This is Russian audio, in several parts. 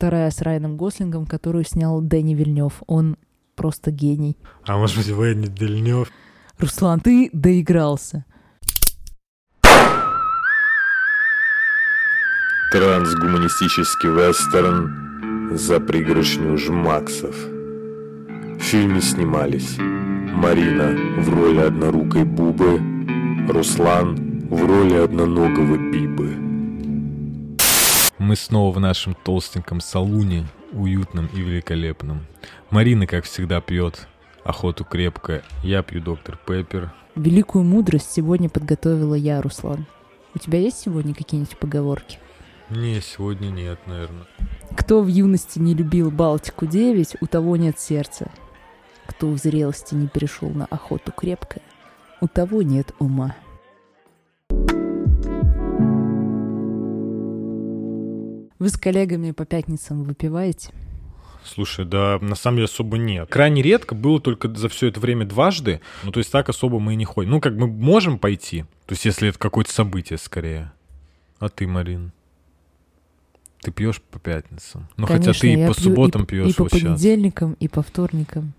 вторая с Райаном Гослингом, которую снял Дэнни Вильнев. Он просто гений. А может быть, Венни Дельнев? Руслан, ты доигрался. Трансгуманистический вестерн за пригоршню жмаксов. В фильме снимались Марина в роли однорукой Бубы, Руслан в роли одноногого Бибы. Мы снова в нашем толстеньком салуне, уютном и великолепном. Марина, как всегда, пьет охоту крепко. Я пью доктор Пеппер. Великую мудрость сегодня подготовила я, Руслан. У тебя есть сегодня какие-нибудь поговорки? Не, сегодня нет, наверное. Кто в юности не любил Балтику-9, у того нет сердца. Кто в зрелости не перешел на охоту крепко, у того нет ума. Вы с коллегами по пятницам выпиваете? Слушай, да, на самом деле особо нет. Крайне редко, было только за все это время дважды. Ну, то есть так особо мы и не ходим. Ну, как мы можем пойти, то есть если это какое-то событие скорее. А ты, Марин? Ты пьешь по пятницам? Ну, Конечно, хотя ты и по субботам и, пьешь И по вот сейчас. понедельникам, и по вторникам,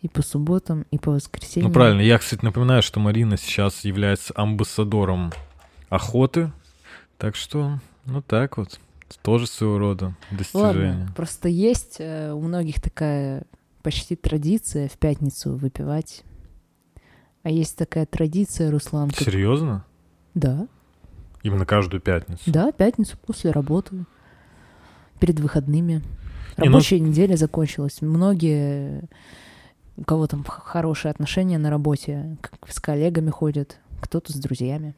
и по субботам, и по воскресеньям. Ну, правильно. Я, кстати, напоминаю, что Марина сейчас является амбассадором охоты. Так что, ну так вот. Тоже своего рода достижение. Ладно, просто есть э, у многих такая почти традиция в пятницу выпивать. А есть такая традиция, Руслан. как- Серьезно? Да, Именно каждую пятницу? да, пятницу после работы, перед выходными. Не, ну- Рабочая неделя закончилась. Многие, у кого там хорошие отношения на работе, с коллегами ходят, кто-то с друзьями.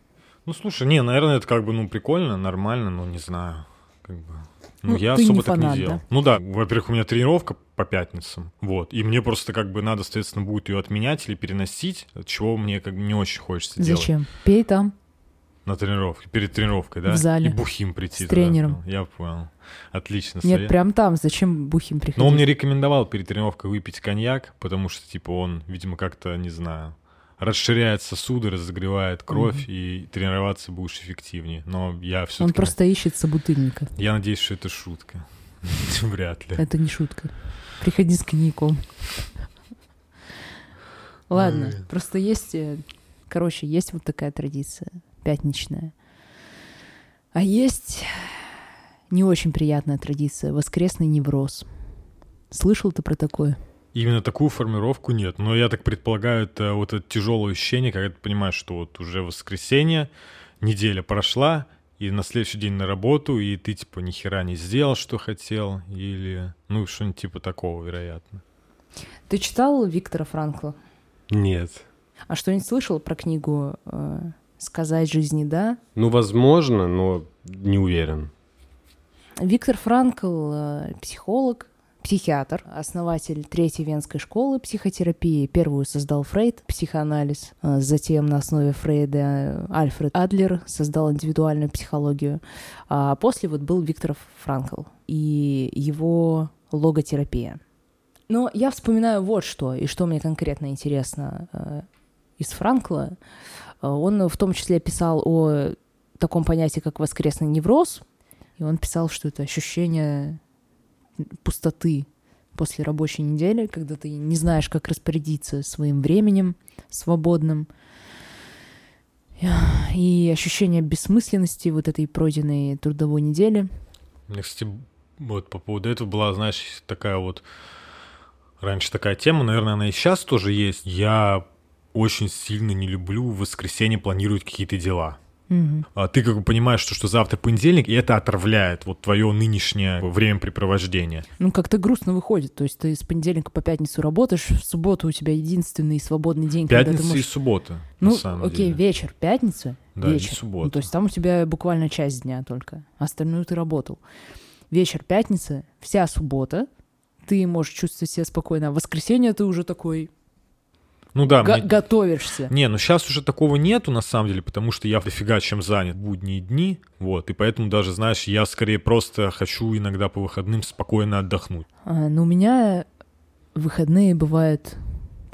Ну, слушай, не, наверное, это как бы, ну, прикольно, нормально, но не знаю. Как бы. Ну, Ну, я ты особо не так фанат, не делал. да? Ну да, во-первых, у меня тренировка по пятницам, вот, и мне просто как бы надо, соответственно, будет ее отменять или переносить, чего мне как бы не очень хочется делать Зачем? Пей там. на тренировке, перед тренировкой, да? В зале. И бухим прийти. С туда. тренером. Я понял. Отлично. Нет, совет. прям там. Зачем бухим приходить? Но он мне рекомендовал перед тренировкой выпить коньяк, потому что, типа, он, видимо, как-то, не знаю, расширяет сосуды, разогревает кровь, и тренироваться будешь эффективнее. Но я все-таки... Он просто ищет собутыльника. Я надеюсь, что это шутка. Вряд ли. Это не шутка. Приходи с коньяком. Ладно, Ой. просто есть, э, короче, есть вот такая традиция пятничная. А есть не очень приятная традиция — воскресный невроз. Слышал ты про такое? Именно такую формировку нет. Но я так предполагаю, это вот это тяжелое ощущение, когда ты понимаешь, что вот уже воскресенье, неделя прошла, и на следующий день на работу, и ты типа ни хера не сделал, что хотел, или ну что-нибудь типа такого, вероятно. Ты читал Виктора Франкла? Нет. А что-нибудь слышал про книгу э, «Сказать жизни да»? Ну, возможно, но не уверен. Виктор Франкл э, психолог, психиатр, основатель Третьей Венской школы психотерапии. Первую создал Фрейд, психоанализ. Э, Затем на основе Фрейда Альфред Адлер создал индивидуальную психологию. А после вот был Виктор Франкл и его логотерапия. Но я вспоминаю вот что, и что мне конкретно интересно э, из Франкла. Э, Он в том числе писал о таком понятии, как воскресный невроз, и он писал, что это ощущение пустоты после рабочей недели, когда ты не знаешь, как распорядиться своим временем свободным. И ощущение бессмысленности вот этой пройденной трудовой недели. Кстати, вот по поводу этого была, знаешь, такая вот... Раньше такая тема, наверное, она и сейчас тоже есть. Я очень сильно не люблю в воскресенье планировать какие-то дела. А ты как бы понимаешь, что, что завтра понедельник, и это отравляет вот твое нынешнее времяпрепровождение. Ну, как-то грустно выходит. То есть ты с понедельника по пятницу работаешь, в субботу у тебя единственный свободный день, когда ты Пятница и можешь... суббота, Ну, на самом окей, деле. вечер, пятница, Да, вечер. суббота. Ну, то есть там у тебя буквально часть дня только. Остальную ты работал. Вечер, пятница, вся суббота. Ты можешь чувствовать себя спокойно. А в воскресенье ты уже такой Ну да, го- мне- готовишься. Не, ну сейчас уже такого нету, на самом деле, потому что я дофига чем занят в будние дни, вот, и поэтому даже, знаешь, я скорее просто хочу иногда по выходным спокойно отдохнуть. А, но у меня выходные бывают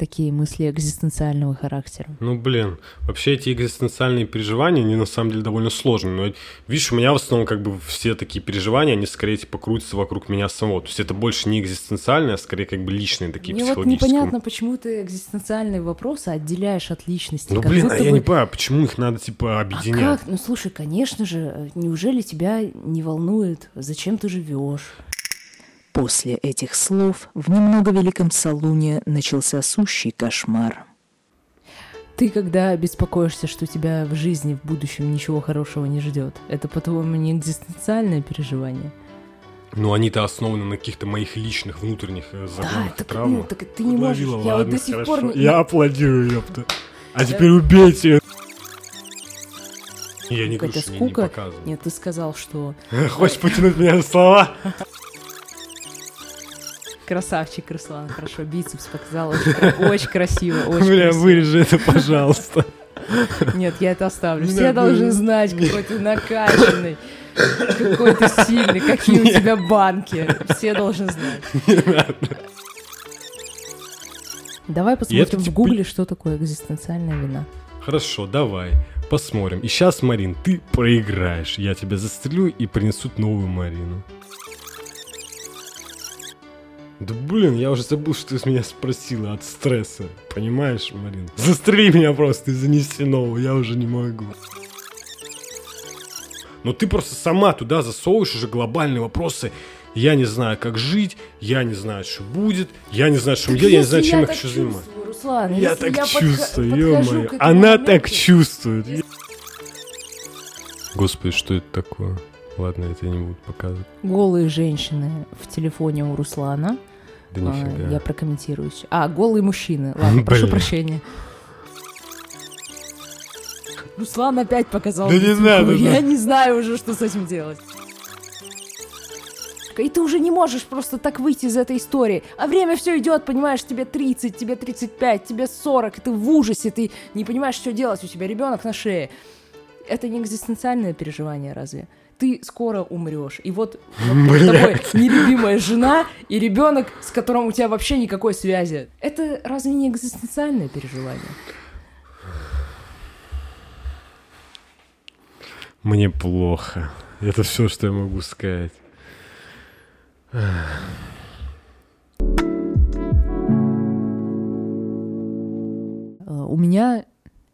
такие мысли экзистенциального характера. Ну, блин, вообще эти экзистенциальные переживания, они на самом деле довольно сложные. Но, видишь, у меня в основном как бы все такие переживания, они скорее типа крутятся вокруг меня самого. То есть это больше не экзистенциальные, а скорее как бы личные такие Мне вот психологические. непонятно, почему ты экзистенциальные вопросы отделяешь от личности. Ну, блин, а я бы- не понимаю, почему их надо типа А объединять? как? Ну слушай, конечно же, неужели тебя не волнует, зачем ты живешь? После этих слов в немного великом салуне начался сущий кошмар. Ты когда беспокоишься, что тебя в жизни в будущем ничего хорошего не ждет, это по-твоему не экзистенциальное переживание? Ну, они-то основаны на каких-то моих личных внутренних э, загонах так, травмах. ну, так ты не можешь. Подловила, Я вот до сих пор хорошо. не- Я аплодирую, ёпта. А теперь убейте. Я не говорю, что я не скука. показываю. Нет, ты сказал, что Хочешь потянуть меня за слова? Красавчик, Руслан, хорошо, бицепс показал, очень, кра- очень красиво, очень Бля, красиво. вырежи это, пожалуйста. Нет, я это оставлю. Все должны знать, какой ты накачанный, какой ты сильный, какие у тебя банки. Все должны знать. Давай посмотрим в типа- гугле, что такое экзистенциальная вина. Хорошо, давай, посмотрим. И сейчас, Марин, ты проиграешь. Я тебя застрелю и принесут новую Марину. Да блин, я уже забыл, что ты с меня спросила от стресса. Понимаешь, Марин? Застрели меня просто и занеси новую, я уже не могу. Но ты просто сама туда засовываешь уже глобальные вопросы. Я не знаю, как жить, я не знаю, что будет, я не знаю, что мне делать, я не знаю, чем я хочу заниматься. Руслан, Я так подха- чувствую, ё-моё. Она моменту- так чувствует. Господи, что это такое? Ладно, это я не буду показывать. Голые женщины в телефоне у Руслана. Да А, нифига. Я прокомментирую. А, голые мужчины. Ладно, прошу прощения. Руслан опять показал. Да не надо, Я не знаю уже, что с этим делать. И ты уже не можешь просто так выйти из этой истории. А время все идет, понимаешь, тебе 30, тебе 35, тебе 40, и ты в ужасе, ты не понимаешь, что делать, у тебя ребенок на шее. Это не экзистенциальное переживание, разве? Ты скоро умрешь. И вот, вот перед тобой нелюбимая жена и ребенок, с которым у тебя вообще никакой связи. Это разве не экзистенциальное переживание? Мне плохо. Это все, что я могу сказать. Э, У меня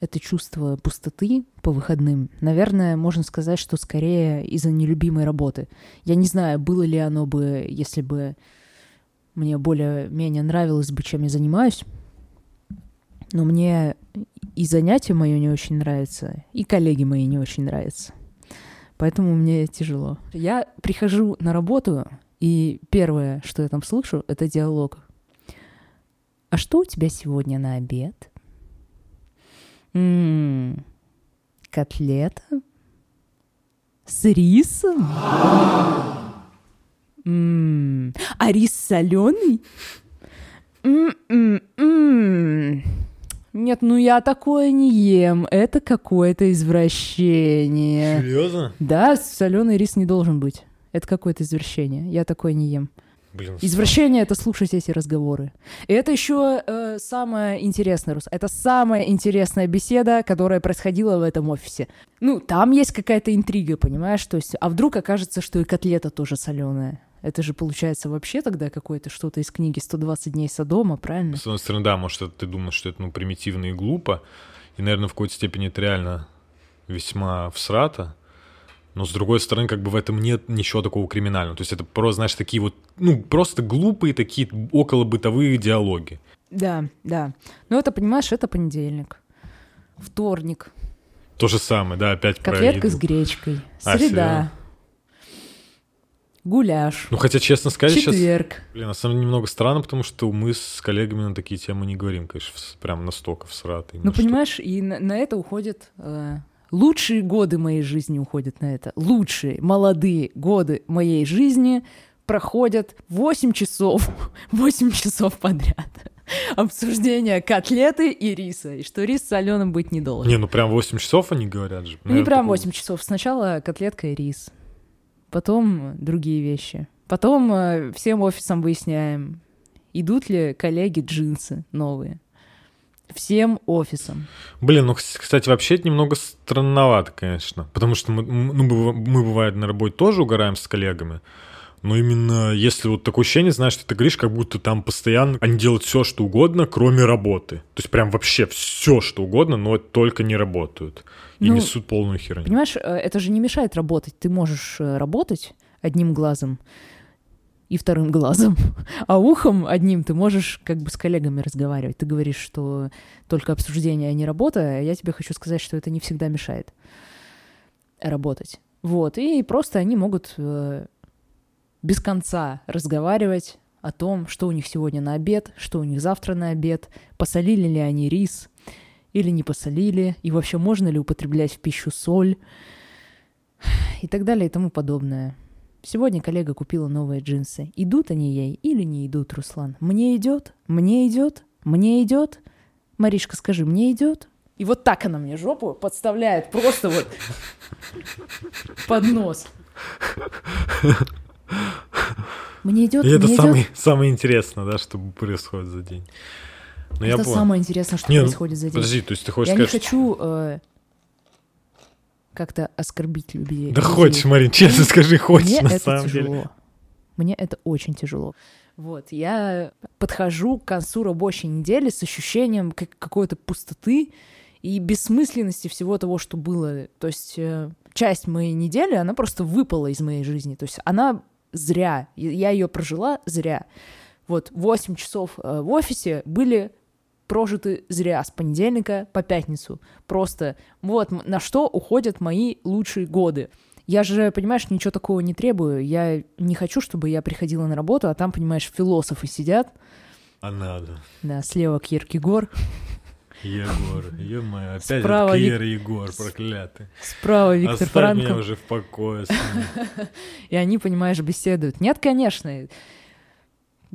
это чувство пустоты по выходным, наверное, можно сказать, что скорее из-за нелюбимой работы. Я не знаю, было ли оно бы, если бы мне более-менее нравилось бы, чем я занимаюсь, но мне и занятие мое не очень нравится, и коллеги мои не очень нравятся. Поэтому мне тяжело. Я прихожу на работу, и первое, что я там слышу, это диалог. А что у тебя сегодня на обед? М, котлета? С рисом? М, А рис соленый? Нет, ну я такое не ем. Это какое-то извращение. Серьезно? Да, соленый рис не должен быть. Это какое-то извращение. Я такое не ем. Блин, Извращение это слушать эти разговоры. И это еще э, самое интересное, Рус. Это самая интересная беседа, которая происходила в этом офисе. Ну, там есть какая-то интрига, понимаешь? То есть, а вдруг окажется, что и котлета тоже соленая? Это же получается вообще тогда какое-то что-то из книги «120 дней Содома», правильно? С одной стороны, да, может, это ты думаешь, что это ну, примитивно и глупо, и, наверное, в какой-то степени это реально весьма всрато, но с другой стороны, как бы в этом нет ничего такого криминального. То есть это просто, знаешь, такие вот, ну, просто глупые такие околобытовые диалоги. Да, да. Но это, понимаешь, это понедельник. Вторник. То же самое, да, опять про Котлетка еду. с гречкой. А, Среда. серьезно? Гуляш. Ну, хотя, честно сказать, сейчас... Четверг. Блин, на самом деле немного странно, потому что мы с коллегами на такие темы не говорим, конечно, прям настолько всратые. Ну, понимаешь, и на, на это уходят... э, лучшие годы моей жизни уходят на это. Лучшие, молодые годы моей жизни проходят 8 часов, 8 часов подряд. Обсуждение котлеты и риса. И что рис соленым быть не должен. Не, ну прям 8 часов они говорят же. Ну, не Наверное, прям такого- 8 часов. Сначала котлетка и рис. Потом другие вещи. Потом э, всем офисом выясняем, идут ли коллеги джинсы новые. Всем офисом. Блин, ну, кстати, вообще это немного странновато, конечно. Потому что мы, ну, мы, бывает, на работе тоже угораем с коллегами. Но именно если вот такое ощущение, знаешь, что ты говоришь, как будто там постоянно они делают все, что угодно, кроме работы. То есть прям вообще все, что угодно, но только не работают. И ну, несут полную херню. Понимаешь, э, это же не мешает работать. Ты можешь э, работать одним глазом, и вторым глазом, а ухом одним ты можешь как бы с коллегами разговаривать. Ты говоришь, что только обсуждение, а не работа, а я тебе хочу сказать, что это не всегда мешает работать. Вот, и просто они могут э, без конца разговаривать о том, что у них сегодня на обед, что у них завтра на обед, посолили ли они рис или не посолили, и вообще можно ли употреблять в пищу соль и так далее и тому подобное. Сегодня коллега купила новые джинсы. Идут они ей или не идут, Руслан? Мне идет? Мне идет? Мне идет? Маришка, скажи, мне идет? И вот так она мне жопу подставляет, просто вот под нос. Мне идет. И это мне самое, идет? самое интересное, да, что происходит за день. Но это самое интересное, что не, происходит за день. Подожди, то есть ты хочешь я сказать, не хочу э, как-то оскорбить людей. Да хочешь, Марин, честно скажи, хочешь Мне на это самом тяжело. деле. Мне это очень тяжело. Вот, я подхожу к концу рабочей недели с ощущением как какой-то пустоты и бессмысленности всего того, что было. То есть э, часть моей недели, она просто выпала из моей жизни. То есть она зря. Я ее прожила зря. Вот 8 часов э, в офисе были прожиты зря с понедельника по пятницу. Просто вот на что уходят мои лучшие годы. Я же, понимаешь, ничего такого не требую. Я не хочу, чтобы я приходила на работу, а там, понимаешь, философы сидят. А надо. Да, слева Киркегор. Егор, ё-моё, опять Справа этот Кир Егор, проклятый. Справа Виктор Оставь Франкл. меня уже в покое. И они, понимаешь, беседуют. Нет, конечно.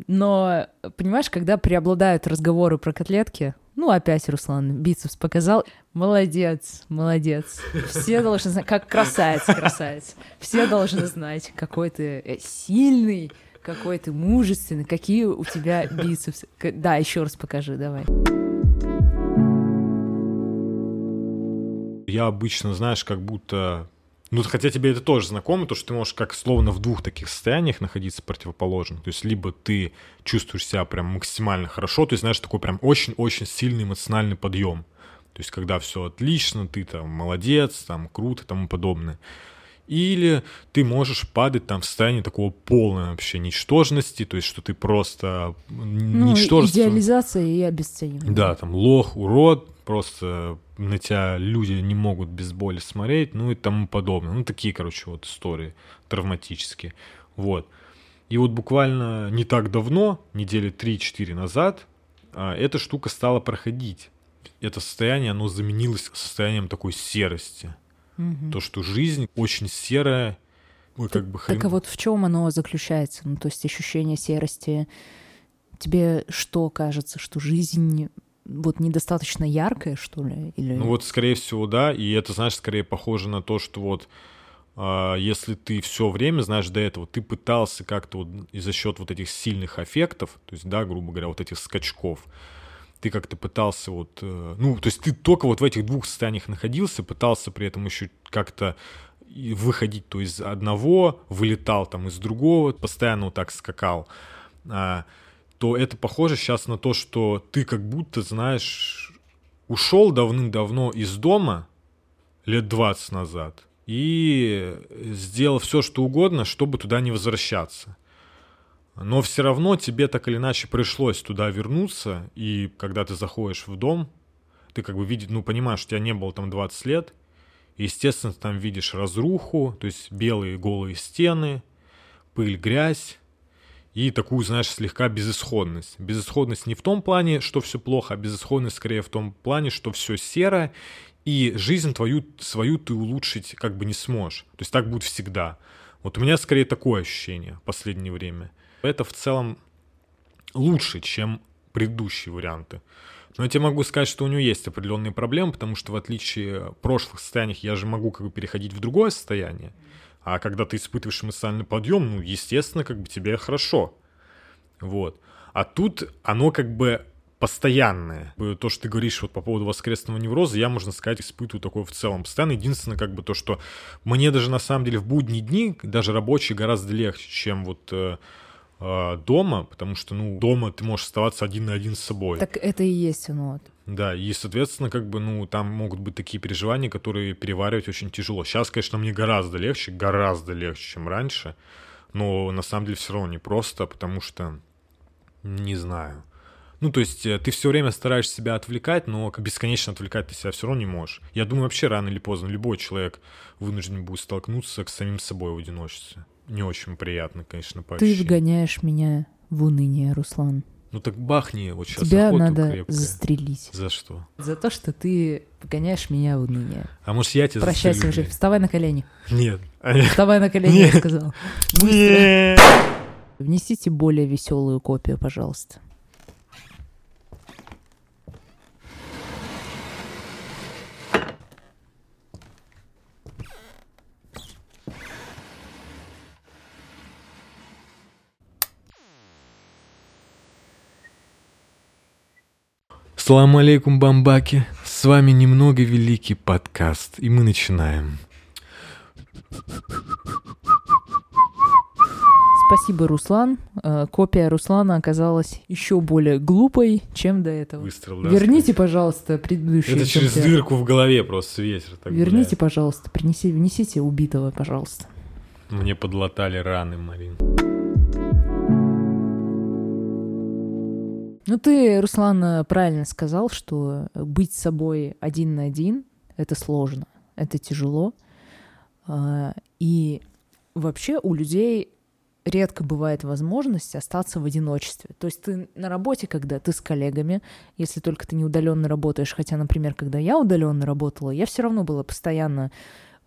Но, понимаешь, когда преобладают разговоры про котлетки, ну, опять Руслан бицепс показал. Молодец, молодец. Все должны знать, как красавец, красавец. Все должны знать, какой ты э, сильный, какой ты мужественный, какие у тебя бицепсы. Да, еще раз покажи, давай. Я обычно, знаешь, как будто... Ну, хотя тебе это тоже знакомо, то, что ты можешь как словно в двух таких состояниях находиться противоположных. То есть либо ты чувствуешь себя прям максимально хорошо, то есть, знаешь, такой прям очень-очень сильный эмоциональный подъем. То есть, когда все отлично, ты там молодец, там круто и тому подобное. Или ты можешь падать там в состояние такого полной вообще ничтожности, то есть, что ты просто Ну, ничтожество. идеализация и обесценивание. Да, там лох, урод, просто на тебя люди не могут без боли смотреть, ну и тому подобное. Ну, такие, короче, вот истории травматические. Вот. И вот буквально не так давно, недели 3-4 назад, а, эта штука стала проходить. Это состояние, оно заменилось состоянием такой серости. То, что жизнь очень серая, ой, как бы Так а вот в чем оно заключается? Ну, то есть ощущение серости. Тебе что кажется, что жизнь вот недостаточно яркая, что ли? Или... Ну вот, скорее всего, да. И это, знаешь, скорее похоже на то, что вот а, если ты все время, знаешь, до этого ты пытался как-то вот и за счет вот этих сильных аффектов, то есть, да, грубо говоря, вот этих скачков, ты как-то пытался вот, э, ну, то есть ты только вот в этих двух состояниях находился, пытался при этом еще как-то выходить то из одного, вылетал там из другого, постоянно вот так скакал, а, то это похоже сейчас на то, что ты как будто, знаешь, ушел давным-давно из дома лет 20 назад и сделал все, что угодно, чтобы туда не возвращаться. Но все равно тебе так или иначе пришлось туда вернуться, и когда ты заходишь в дом, ты как бы видишь, ну, понимаешь, что тебя не было там 20 лет, и, естественно, ты там видишь разруху, то есть белые голые стены, пыль, грязь, и такую, знаешь, слегка безысходность. Безысходность не в том плане, что все плохо, а безысходность скорее в том плане, что все серо, и жизнь твою, свою ты улучшить как бы не сможешь. То есть так будет всегда. Вот у меня скорее такое ощущение в последнее время. Это в целом лучше, чем предыдущие варианты. Но я тебе могу сказать, что у него есть определенные проблемы, потому что в отличие от прошлых состояний я же могу как бы переходить в другое состояние. А когда ты испытываешь эмоциональный подъем, ну, естественно, как бы тебе хорошо. Вот. А тут оно как бы постоянное. То, что ты говоришь вот по поводу воскресного невроза, я, можно сказать, испытываю такое в целом постоянно. Единственное, как бы то, что мне даже на самом деле в будние дни, даже рабочие, гораздо легче, чем вот э, э, дома, потому что, ну, дома ты можешь оставаться один на один с собой. Так это и есть оно. Вот. Да, и, соответственно, как бы, ну, там могут быть такие переживания, которые переваривать очень тяжело. Сейчас, конечно, мне гораздо легче, гораздо легче, чем раньше, но на самом деле все равно непросто, потому что, не знаю. Ну, то есть э, ты все время стараешься себя отвлекать, но бесконечно отвлекать ты себя все равно не можешь. Я думаю, вообще рано или поздно любой человек вынужден будет столкнуться с самим собой в одиночестве. Не очень приятно, конечно, по Ты вгоняешь меня в уныние, Руслан. Ну так бахни вот сейчас Тебя надо крепкая. застрелить. За что? За то, что ты погоняешь меня в уныние. А может я тебя Прощайся уже, вставай на колени. Нет. Вставай на колени, Нет. я сказал. Нет. Внесите более веселую копию, пожалуйста. Салам алейкум, бамбаки. С вами немного великий подкаст, и мы начинаем. Спасибо, Руслан. Э, Копия Руслана оказалась еще более глупой, чем до этого. Выстрел, да, Верните, пожалуйста, предыдущий. Это через экземпляр. дырку в голове просто ветер. Так Верните, гуляет. пожалуйста, принеси, внесите убитого, пожалуйста. Мне подлатали раны, Марин. Ну, ты, Руслан, правильно сказал, что быть собой один на один — это сложно, это тяжело. А, И вообще у людей редко бывает возможность остаться в одиночестве. То есть ты на работе, когда ты с коллегами, если только ты не удаленно работаешь, хотя, например, когда я удаленно работала, я все равно была постоянно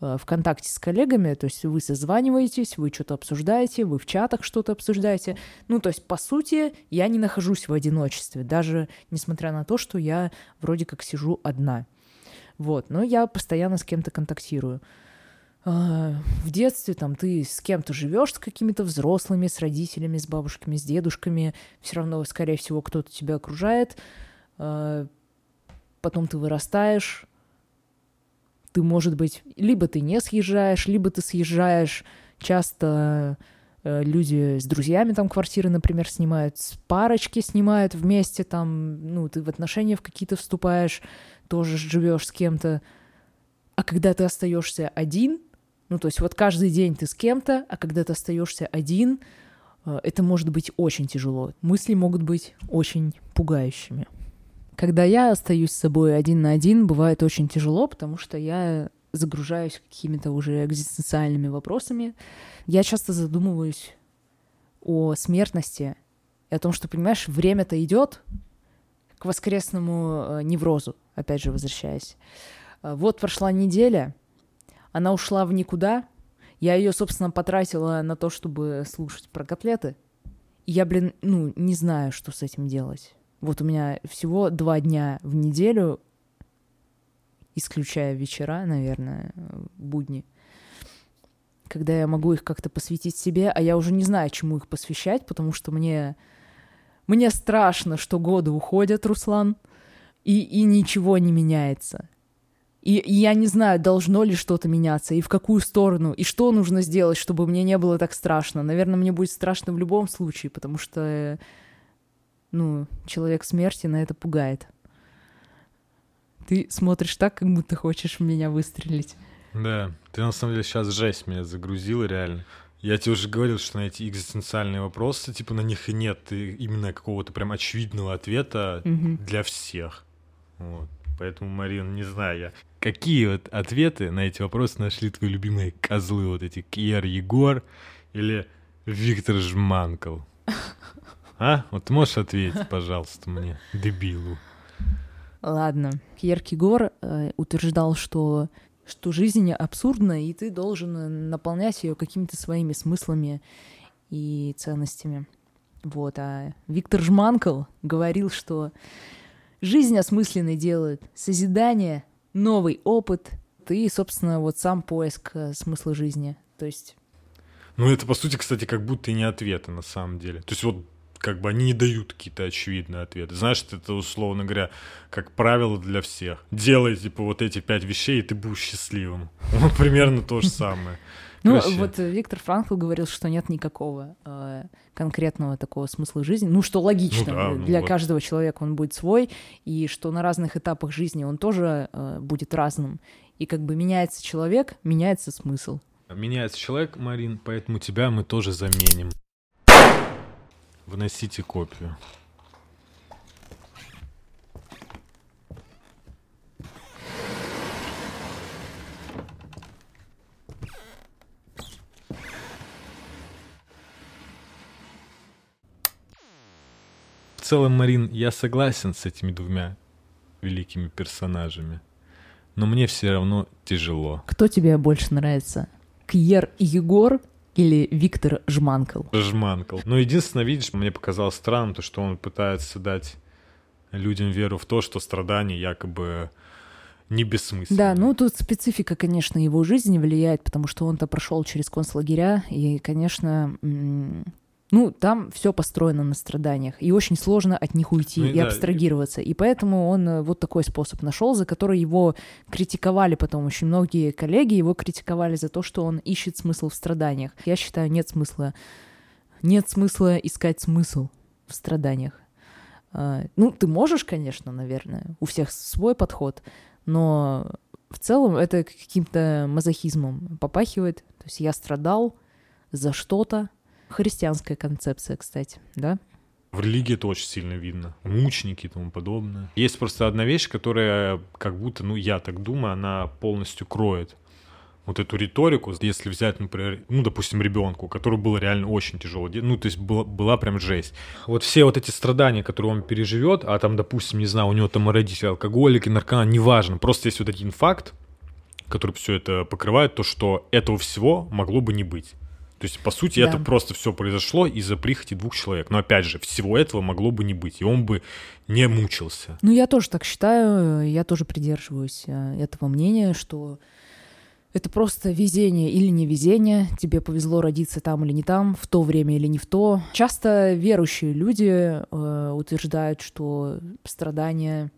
э, в контакте с коллегами, то есть вы созваниваетесь, вы что-то обсуждаете, вы в чатах что-то обсуждаете. Ну, то есть, по сути, я не нахожусь в одиночестве, даже несмотря на то, что я вроде как сижу одна. Вот, но я постоянно с кем-то контактирую. А, В детстве там ты с кем-то живешь, с какими-то взрослыми, с родителями, с бабушками, с дедушками, все равно, скорее всего, кто-то тебя окружает. А, Потом ты вырастаешь, ты, может быть, либо ты не съезжаешь, либо ты съезжаешь. Часто э, люди с друзьями там квартиры, например, снимают, с парочки снимают вместе, там, ну, ты в отношения в какие-то вступаешь, тоже живешь с кем-то. А когда ты остаешься один, ну, то есть вот каждый день ты с кем-то, а когда ты остаешься один, э, это может быть очень тяжело. Мысли могут быть очень пугающими. Когда я остаюсь с собой один на один, бывает очень тяжело, потому что я загружаюсь какими-то уже экзистенциальными вопросами. Я часто задумываюсь о смертности и о том, что, понимаешь, время-то идет к воскресному э, неврозу, опять же, возвращаясь. Э, Вот прошла неделя, она ушла в никуда. Я ее, собственно, потратила на то, чтобы слушать про котлеты. Я, блин, ну, не знаю, что с этим делать. Вот у меня всего два дня в неделю, исключая вечера, наверное, будни, когда я могу их как-то посвятить себе, а я уже не знаю, чему их посвящать, потому что мне, мне страшно, что годы уходят, Руслан, и, и ничего не меняется. И, и я не знаю, должно ли что-то меняться, и в какую сторону, и что нужно сделать, чтобы мне не было так страшно. Наверное, мне будет страшно в любом случае, потому что, э, ну, человек смерти на это пугает. Ты смотришь так, как будто хочешь в меня выстрелить. Да, ты на самом деле сейчас жесть меня загрузила реально. Я тебе уже говорил, что на эти экзистенциальные вопросы, типа, на них и нет именно какого-то прям очевидного ответа Мгм. для всех. Вот. Поэтому, Марин, не знаю я. Какие вот ответы на эти вопросы нашли твои любимые козлы, вот эти Кьер Егор или Виктор Жманкл? А? Вот можешь ответить, пожалуйста, мне, дебилу? Ладно. Кьеркегор э, утверждал, что, что жизнь абсурдна, и ты должен э, наполнять ее какими-то своими смыслами и ценностями. Вот. А Виктор Жманкл говорил, что жизнь осмысленной делает созидание, новый опыт и, собственно, вот сам поиск э, смысла жизни. То есть Ну, это, по сути, кстати, как будто и не ответы на самом деле. То есть вот как бы они не дают какие-то очевидные ответы. Знаешь, это, условно говоря, как правило для всех. Делай, типа, вот эти пять вещей, и ты будешь счастливым. Вот примерно то же самое. Ну, Короче, вот Виктор Франкл говорил, что нет никакого э, конкретного такого смысла жизни. Ну, что логично, Ну да, ну для вот. каждого человека он будет свой, и что на разных этапах жизни он тоже э, будет разным. И как бы меняется человек, меняется смысл. Меняется человек, Марин, поэтому тебя мы тоже заменим. Вносите копию. В целом, Марин, я согласен с этими двумя великими персонажами. Но мне все равно тяжело. Кто тебе больше нравится? Кьер Егор или Виктор Жманкл? Жманкл. Но единственное, видишь, мне показалось странным, то, что он пытается дать людям веру в то, что страдания якобы не бессмысленны. Да, ну тут специфика, конечно, его жизни влияет, потому что он-то прошел через концлагеря, и, конечно, ну, там все построено на страданиях, и очень сложно от них уйти Ну и и да, абстрагироваться. И поэтому он э, вот такой способ нашел, за который его критиковали потом. Очень многие коллеги его критиковали за то, что он ищет смысл в страданиях. Я считаю, нет смысла. Нет смысла искать смысл в страданиях. А, Ну, ты можешь, конечно, наверное, у всех свой подход, но в целом это каким-то мазохизмом попахивает. То есть я страдал за что-то. Христианская концепция, кстати, да? В религии это очень сильно видно. Мученики и тому подобное. Есть просто одна вещь, которая как будто, ну, я так думаю, она полностью кроет вот эту риторику, если взять, например, ну, допустим, ребенку, который был реально очень тяжело, ну, то есть была, была прям жесть. Вот все вот эти страдания, которые он переживет, а там, допустим, не знаю, у него там родители алкоголики, наркоман, неважно, просто есть вот один факт, который все это покрывает, то, что этого всего могло бы не быть. То есть, по сути, Да. это просто все произошло из-за прихоти двух человек. Но опять же, всего этого могло бы не быть, и он бы не мучился. Ну, я тоже так считаю, я тоже придерживаюсь э, этого мнения, что это просто везение или невезение, тебе повезло родиться там или не там, в то время или не в то. Часто верующие люди э, утверждают, что страдания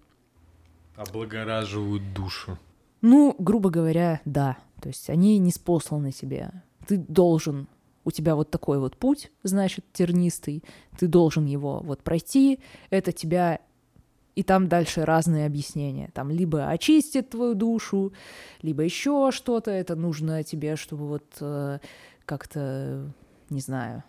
Облагораживают душу. Ну, грубо говоря, да. То есть они не спосланы тебе. Ты должен, у тебя вот такой вот путь, значит, тернистый, ты должен его вот пройти, это тебя... И там дальше разные объяснения. Там либо очистит твою душу, либо еще что-то. Это нужно тебе, чтобы вот э, как-то, не знаю,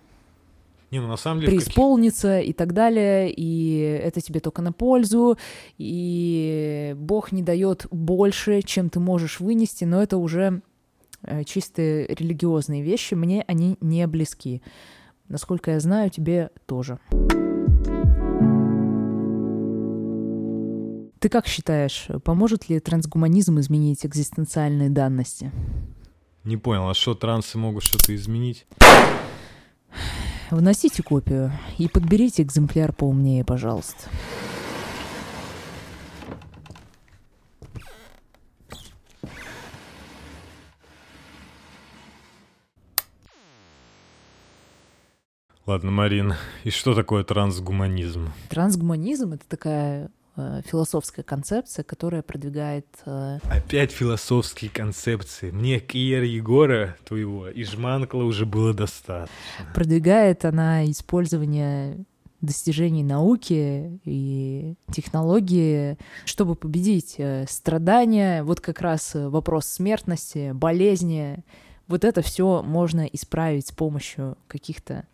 Не, ну на самом деле... преисполниться и так далее, и это тебе только на пользу, и Бог не дает больше, чем ты можешь вынести, но это уже э, чисто религиозные вещи, мне они не близки. Насколько я знаю, тебе тоже. Ты как считаешь, поможет ли трансгуманизм изменить экзистенциальные данности? Не понял, а что, трансы могут что-то изменить? Вносите копию и подберите экземпляр поумнее, пожалуйста. Ладно, Марин, и что такое трансгуманизм? Трансгуманизм — это такая э, философская концепция, которая продвигает... э, Опять философские концепции. Мне Киер Егора твоего и Жманкла уже было достаточно. продвигает она использование достижений науки и технологии, чтобы победить э, страдания, вот как раз вопрос смертности, болезни. Вот это все можно исправить с помощью каких-то,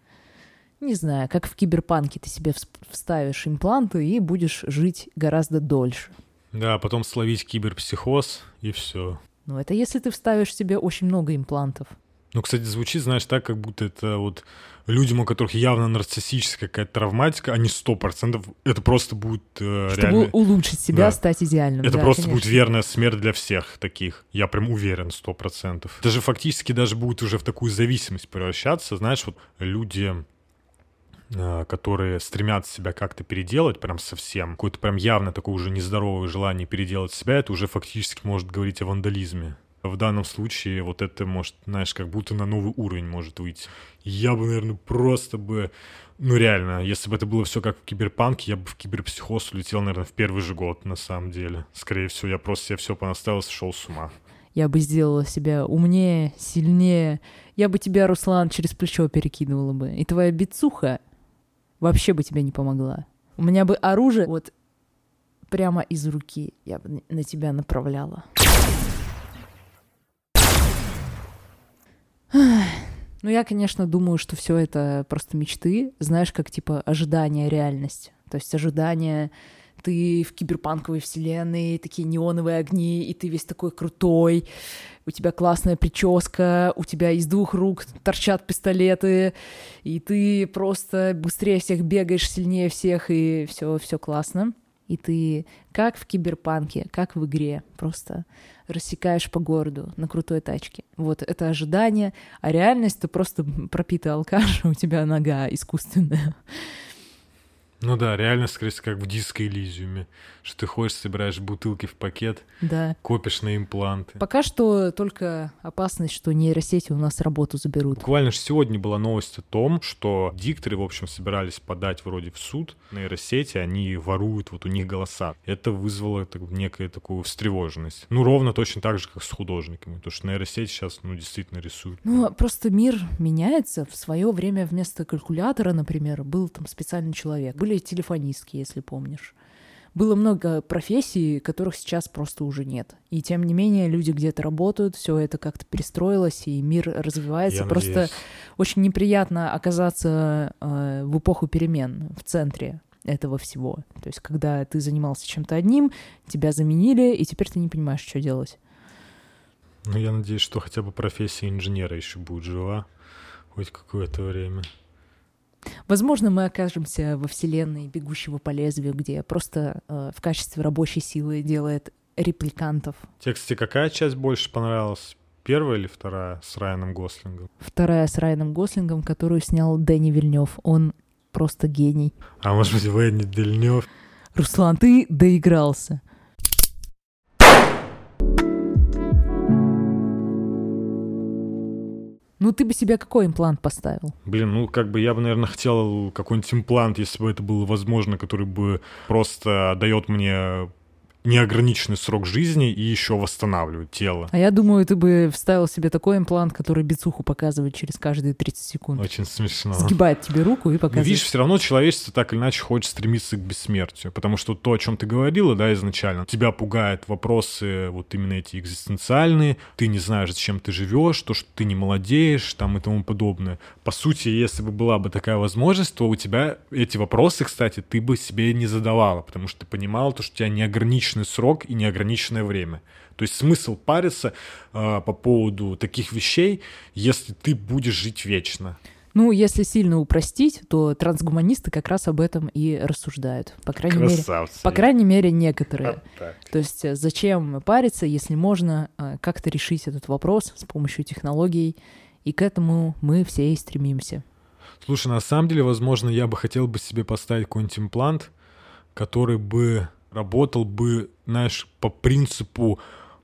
не знаю, как в киберпанке ты себе вс- вставишь импланты и будешь жить гораздо дольше. Да, потом словить киберпсихоз и все. Ну, это если ты вставишь себе очень много имплантов. Ну, кстати, звучит, знаешь, так, как будто это вот людям, у которых явно нарциссическая какая-то травматика, они сто процентов, это просто будет э, Чтобы реально... улучшить себя, Да. стать идеальным. Это Да, просто конечно. будет верная смерть для всех таких. Я прям уверен, сто процентов. Даже фактически даже будет уже в такую зависимость превращаться. Знаешь, вот люди, которые стремятся себя как-то переделать прям совсем, какое-то прям явно такое уже нездоровое желание переделать себя, это уже фактически может говорить о вандализме. В данном случае вот это может, знаешь, как будто на новый уровень может выйти. Я бы, наверное, просто бы... Ну, реально, если бы это было все как в киберпанке, я бы в киберпсихоз улетел, наверное, в первый же год, на самом деле. Скорее всего, я просто себе все понаставил, сошел с ума. Я бы сделала себя умнее, сильнее. Я бы тебя, Руслан, через плечо перекидывала бы. И твоя бицуха вообще бы тебе не помогла. У меня бы оружие вот прямо из руки я бы на тебя направляла. Ну, я, конечно, думаю, что все это просто мечты. Знаешь, как типа ожидание реальность. То есть ожидание ты в киберпанковой вселенной, такие неоновые огни, и ты весь такой крутой, у тебя классная прическа, у тебя из двух рук торчат пистолеты, и ты просто быстрее всех бегаешь, сильнее всех, и все, все классно. И ты как в киберпанке, как в игре, просто рассекаешь по городу на крутой тачке. Вот это ожидание, а реальность ты просто пропитый алкаш, у тебя нога искусственная. Ну да, реально, скорее всего, как в диско Элизиуме, что ты ходишь, собираешь бутылки в пакет, да. копишь на импланты. Пока что только опасность, что нейросети у нас работу заберут. Буквально же сегодня была новость о том, что дикторы, в общем, собирались подать вроде в суд нейросети, они воруют вот у них голоса. Это вызвало так, некую такую встревоженность. Ну, ровно точно так же, как с художниками, потому что нейросети сейчас, ну, действительно рисуют. Ну, просто мир меняется. В свое время вместо калькулятора, например, был там специальный человек. Были были телефонистки, если помнишь. Было много профессий, которых сейчас просто уже нет. И тем не менее люди где-то работают, все это как-то перестроилось, и мир развивается. Я просто надеюсь. очень неприятно оказаться э, в эпоху перемен, в центре этого всего. То есть, когда ты занимался чем-то одним, тебя заменили, и теперь ты не понимаешь, что делать. Ну, я надеюсь, что хотя бы профессия инженера еще будет жива хоть какое-то время. Возможно, мы окажемся во вселенной бегущего по лезвию, где просто э, в качестве рабочей силы делает репликантов. Тебе, кстати, какая часть больше понравилась? Первая или вторая с Райаном Гослингом? Вторая с Райаном Гослингом, которую снял Дэнни Вильнев. Он просто гений. А может быть, Венни Дельнев? Руслан, ты доигрался. Ну, ты бы себе какой имплант поставил? Блин, ну как бы я бы, наверное, хотел какой-нибудь имплант, если бы это было возможно, который бы просто дает мне неограниченный срок жизни и еще восстанавливает тело. А я думаю, ты бы вставил себе такой имплант, который бицуху показывает через каждые 30 секунд. Очень смешно. Сгибает тебе руку и Ну, показывает. видишь, все равно человечество так или иначе хочет стремиться к бессмертию, потому что то, о чем ты говорила, да, изначально, тебя пугают вопросы вот именно эти экзистенциальные, ты не знаешь, зачем ты живешь, то, что ты не молодеешь, там и тому подобное. По сути, если бы была бы такая возможность, то у тебя эти вопросы, кстати, ты бы себе не задавала, потому что ты понимала, то, что у тебя неограниченный срок и неограниченное время. То есть смысл париться э, по поводу таких вещей, если ты будешь жить вечно. Ну, если сильно упростить, то трансгуманисты как раз об этом и рассуждают. По крайней мере, Красавцы. по крайней мере, некоторые. Вот так. То есть э, зачем париться, если можно э, как-то решить этот вопрос с помощью технологий, и к этому мы все и стремимся. Слушай, на самом деле, возможно, я бы хотел бы себе поставить какой-нибудь имплант, который бы работал бы, знаешь, по принципу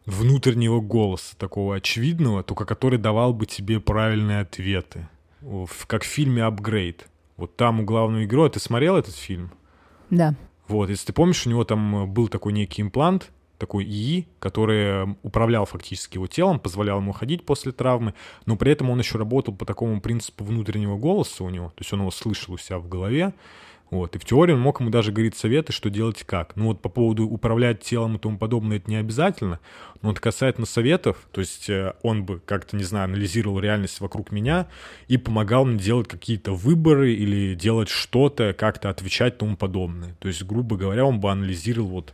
внутреннего голоса, такого очевидного, только который давал бы тебе правильные ответы. Как в фильме «Апгрейд». Вот там у главного героя... Ты смотрел этот фильм? Да. Вот, если ты помнишь, у него там э, был такой некий имплант, такой ИИ, который управлял фактически его телом, позволял ему ходить после травмы, но при этом он еще работал по такому принципу внутреннего голоса у него, то есть он его слышал у себя в голове, вот, и в теории он мог ему даже говорить советы, что делать как. Ну вот по поводу управлять телом и тому подобное, это не обязательно, но вот касательно советов, то есть э, он бы как-то, не знаю, анализировал реальность вокруг меня и помогал мне делать какие-то выборы или делать что-то, как-то отвечать тому подобное. То есть, грубо говоря, он бы анализировал вот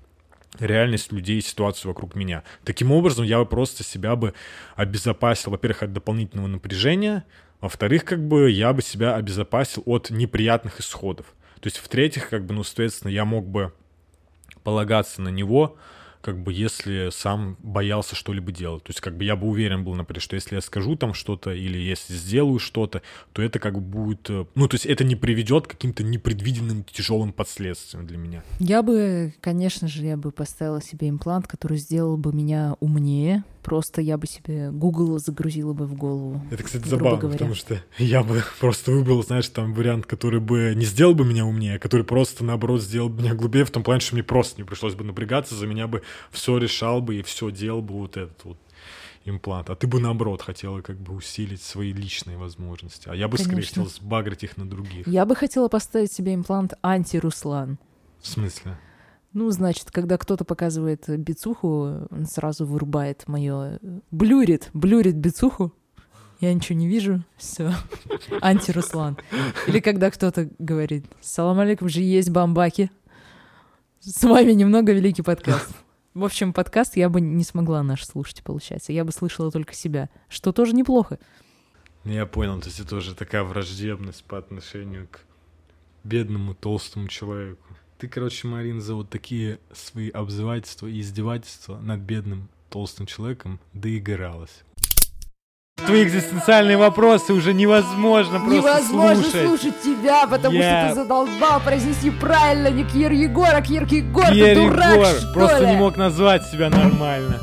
реальность людей и ситуацию вокруг меня. Таким образом, я бы просто себя бы обезопасил, во-первых, от дополнительного напряжения, во-вторых, как бы я бы себя обезопасил от неприятных исходов. То есть, в-третьих, как бы, ну, соответственно, я мог бы полагаться на него, как бы, если сам боялся что-либо делать. То есть, как бы, я бы уверен был, например, что если я скажу там что-то или если сделаю что-то, то это как бы будет... э, Ну, то есть, это не приведет к каким-то непредвиденным тяжелым последствиям для меня. Я бы, конечно же, я бы поставила себе имплант, который сделал бы меня умнее, Просто я бы себе Google загрузила бы в голову. Это, кстати, забавно, говоря. потому что я бы просто выбрал, знаешь, там вариант, который бы не сделал бы меня умнее, а который просто, наоборот, сделал бы меня глубее, в том плане, что мне просто не пришлось бы напрягаться, за меня бы все решал бы и все делал бы вот этот вот имплант. А ты бы, наоборот, хотела как бы усилить свои личные возможности. А я бы, скорее Конечно. хотел сбагрить их на других. Я бы хотела поставить себе имплант анти-Руслан. В смысле? Ну, значит, когда кто-то показывает бицуху, он сразу вырубает мое... Блюрит, блюрит бицуху. Я ничего не вижу. Все. Анти-Руслан. Или когда кто-то говорит, салам алейкум, же есть бамбаки. С вами немного великий подкаст. В общем, подкаст я бы не смогла наш слушать, получается. Я бы слышала только себя, что тоже неплохо. Ну, Я понял, то есть это уже такая враждебность по отношению к бедному толстому человеку. Ты, короче, Марин, за вот такие свои обзывательства и издевательства над бедным толстым человеком доигралась. Твои экзистенциальные вопросы уже невозможно просто Невозможно слушать. слушать тебя, потому Я- что ты задолбал произнести правильно не Кир Егор, а Кир Егор, ты дурак, Егор что просто ли? не мог назвать себя нормально.